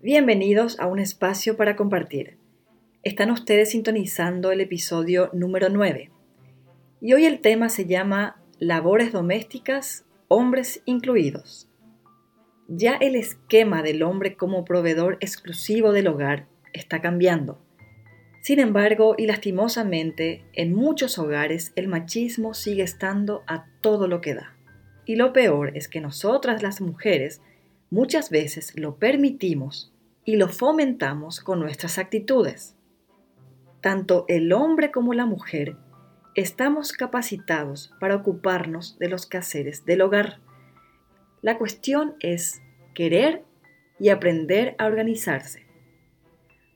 Bienvenidos a un espacio para compartir. Están ustedes sintonizando el episodio número 9 y hoy el tema se llama Labores domésticas, hombres incluidos. Ya el esquema del hombre como proveedor exclusivo del hogar está cambiando. Sin embargo, y lastimosamente, en muchos hogares el machismo sigue estando a todo lo que da. Y lo peor es que nosotras las mujeres muchas veces lo permitimos y lo fomentamos con nuestras actitudes. Tanto el hombre como la mujer estamos capacitados para ocuparnos de los quehaceres del hogar. La cuestión es querer y aprender a organizarse.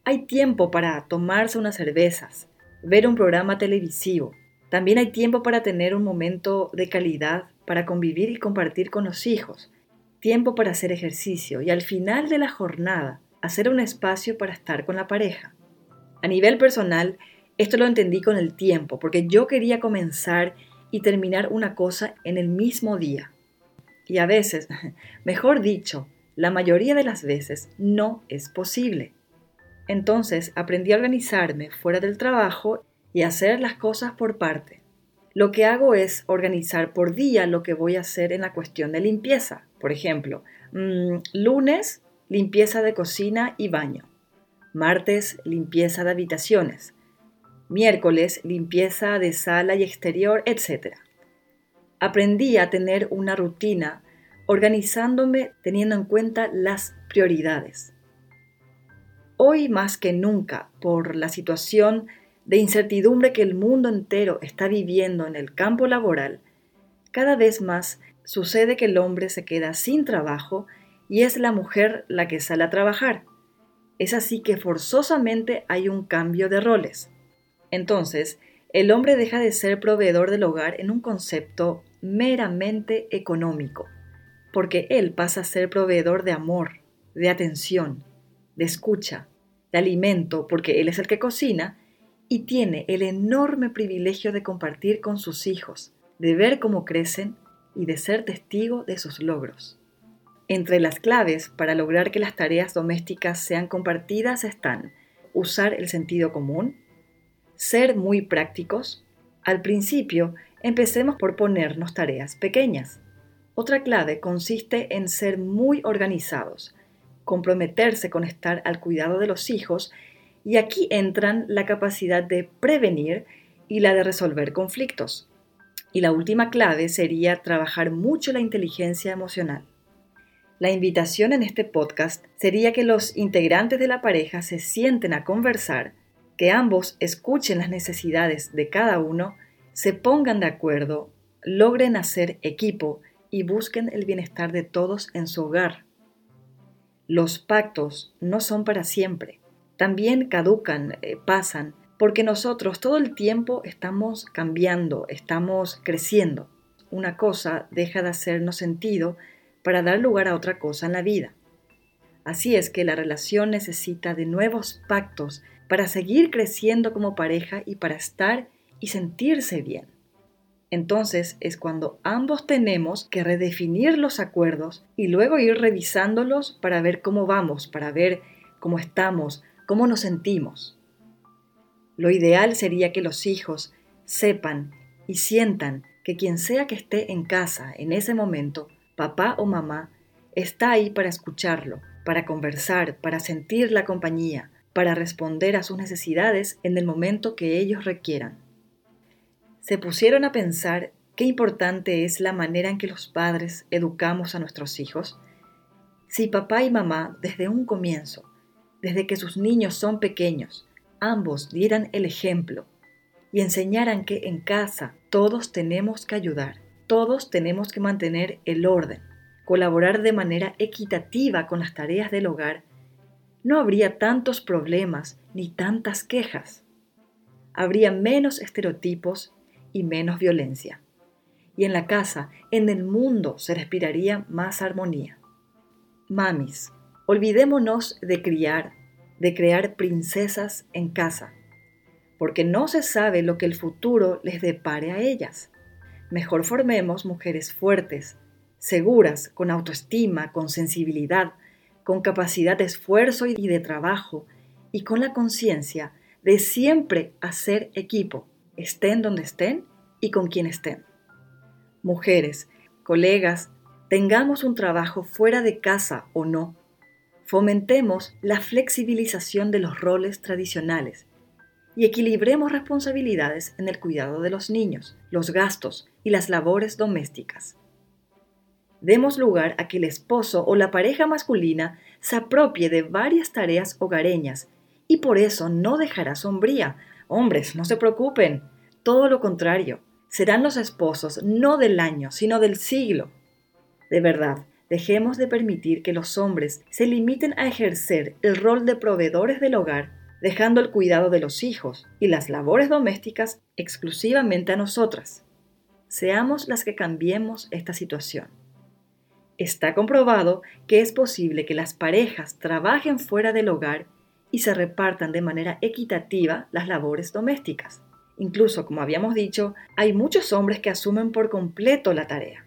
Hay tiempo para tomarse unas cervezas, ver un programa televisivo. También hay tiempo para tener un momento de calidad, para convivir y compartir con los hijos. Tiempo para hacer ejercicio y al final de la jornada hacer un espacio para estar con la pareja. A nivel personal, esto lo entendí con el tiempo, porque yo quería comenzar y terminar una cosa en el mismo día. Y a veces, mejor dicho, la mayoría de las veces no es posible. Entonces aprendí a organizarme fuera del trabajo y hacer las cosas por parte. Lo que hago es organizar por día lo que voy a hacer en la cuestión de limpieza. Por ejemplo, mm, lunes limpieza de cocina y baño. Martes, limpieza de habitaciones. Miércoles, limpieza de sala y exterior, etc. Aprendí a tener una rutina organizándome teniendo en cuenta las prioridades. Hoy más que nunca, por la situación de incertidumbre que el mundo entero está viviendo en el campo laboral, cada vez más sucede que el hombre se queda sin trabajo y es la mujer la que sale a trabajar. Es así que forzosamente hay un cambio de roles. Entonces, el hombre deja de ser proveedor del hogar en un concepto meramente económico, porque él pasa a ser proveedor de amor, de atención, de escucha, de alimento, porque él es el que cocina, y tiene el enorme privilegio de compartir con sus hijos, de ver cómo crecen y de ser testigo de sus logros. Entre las claves para lograr que las tareas domésticas sean compartidas están usar el sentido común, ser muy prácticos. Al principio, empecemos por ponernos tareas pequeñas. Otra clave consiste en ser muy organizados, comprometerse con estar al cuidado de los hijos y aquí entran la capacidad de prevenir y la de resolver conflictos. Y la última clave sería trabajar mucho la inteligencia emocional. La invitación en este podcast sería que los integrantes de la pareja se sienten a conversar, que ambos escuchen las necesidades de cada uno, se pongan de acuerdo, logren hacer equipo y busquen el bienestar de todos en su hogar. Los pactos no son para siempre, también caducan, eh, pasan, porque nosotros todo el tiempo estamos cambiando, estamos creciendo. Una cosa deja de hacernos sentido para dar lugar a otra cosa en la vida. Así es que la relación necesita de nuevos pactos para seguir creciendo como pareja y para estar y sentirse bien. Entonces es cuando ambos tenemos que redefinir los acuerdos y luego ir revisándolos para ver cómo vamos, para ver cómo estamos, cómo nos sentimos. Lo ideal sería que los hijos sepan y sientan que quien sea que esté en casa en ese momento papá o mamá, está ahí para escucharlo, para conversar, para sentir la compañía, para responder a sus necesidades en el momento que ellos requieran. Se pusieron a pensar qué importante es la manera en que los padres educamos a nuestros hijos. Si papá y mamá desde un comienzo, desde que sus niños son pequeños, ambos dieran el ejemplo y enseñaran que en casa todos tenemos que ayudar, todos tenemos que mantener el orden, colaborar de manera equitativa con las tareas del hogar, no habría tantos problemas ni tantas quejas. Habría menos estereotipos y menos violencia. Y en la casa, en el mundo, se respiraría más armonía. Mamis, olvidémonos de criar, de crear princesas en casa, porque no se sabe lo que el futuro les depare a ellas. Mejor formemos mujeres fuertes, seguras, con autoestima, con sensibilidad, con capacidad de esfuerzo y de trabajo y con la conciencia de siempre hacer equipo, estén donde estén y con quien estén. Mujeres, colegas, tengamos un trabajo fuera de casa o no, fomentemos la flexibilización de los roles tradicionales y equilibremos responsabilidades en el cuidado de los niños, los gastos y las labores domésticas. Demos lugar a que el esposo o la pareja masculina se apropie de varias tareas hogareñas y por eso no dejará sombría. Hombres, no se preocupen, todo lo contrario, serán los esposos no del año, sino del siglo. De verdad, dejemos de permitir que los hombres se limiten a ejercer el rol de proveedores del hogar dejando el cuidado de los hijos y las labores domésticas exclusivamente a nosotras. Seamos las que cambiemos esta situación. Está comprobado que es posible que las parejas trabajen fuera del hogar y se repartan de manera equitativa las labores domésticas. Incluso, como habíamos dicho, hay muchos hombres que asumen por completo la tarea.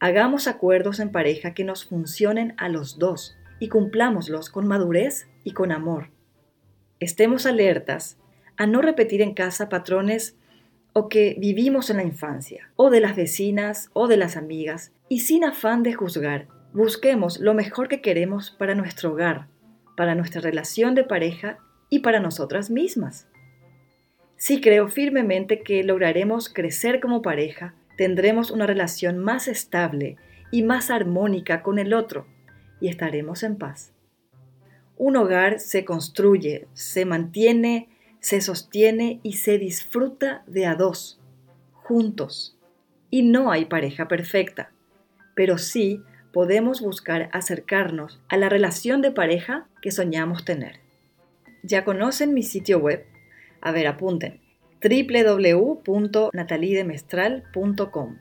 Hagamos acuerdos en pareja que nos funcionen a los dos y cumplámoslos con madurez y con amor estemos alertas a no repetir en casa patrones o que vivimos en la infancia, o de las vecinas o de las amigas, y sin afán de juzgar, busquemos lo mejor que queremos para nuestro hogar, para nuestra relación de pareja y para nosotras mismas. Sí creo firmemente que lograremos crecer como pareja, tendremos una relación más estable y más armónica con el otro, y estaremos en paz. Un hogar se construye, se mantiene, se sostiene y se disfruta de a dos, juntos. Y no hay pareja perfecta, pero sí podemos buscar acercarnos a la relación de pareja que soñamos tener. ¿Ya conocen mi sitio web? A ver, apunten www.natalidemestral.com.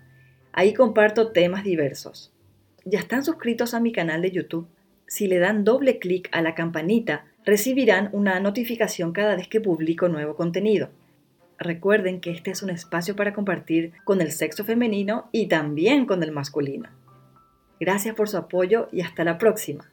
Ahí comparto temas diversos. ¿Ya están suscritos a mi canal de YouTube? si le dan doble clic a la campanita, recibirán una notificación cada vez que publico nuevo contenido. Recuerden que este es un espacio para compartir con el sexo femenino y también con el masculino. Gracias por su apoyo y hasta la próxima.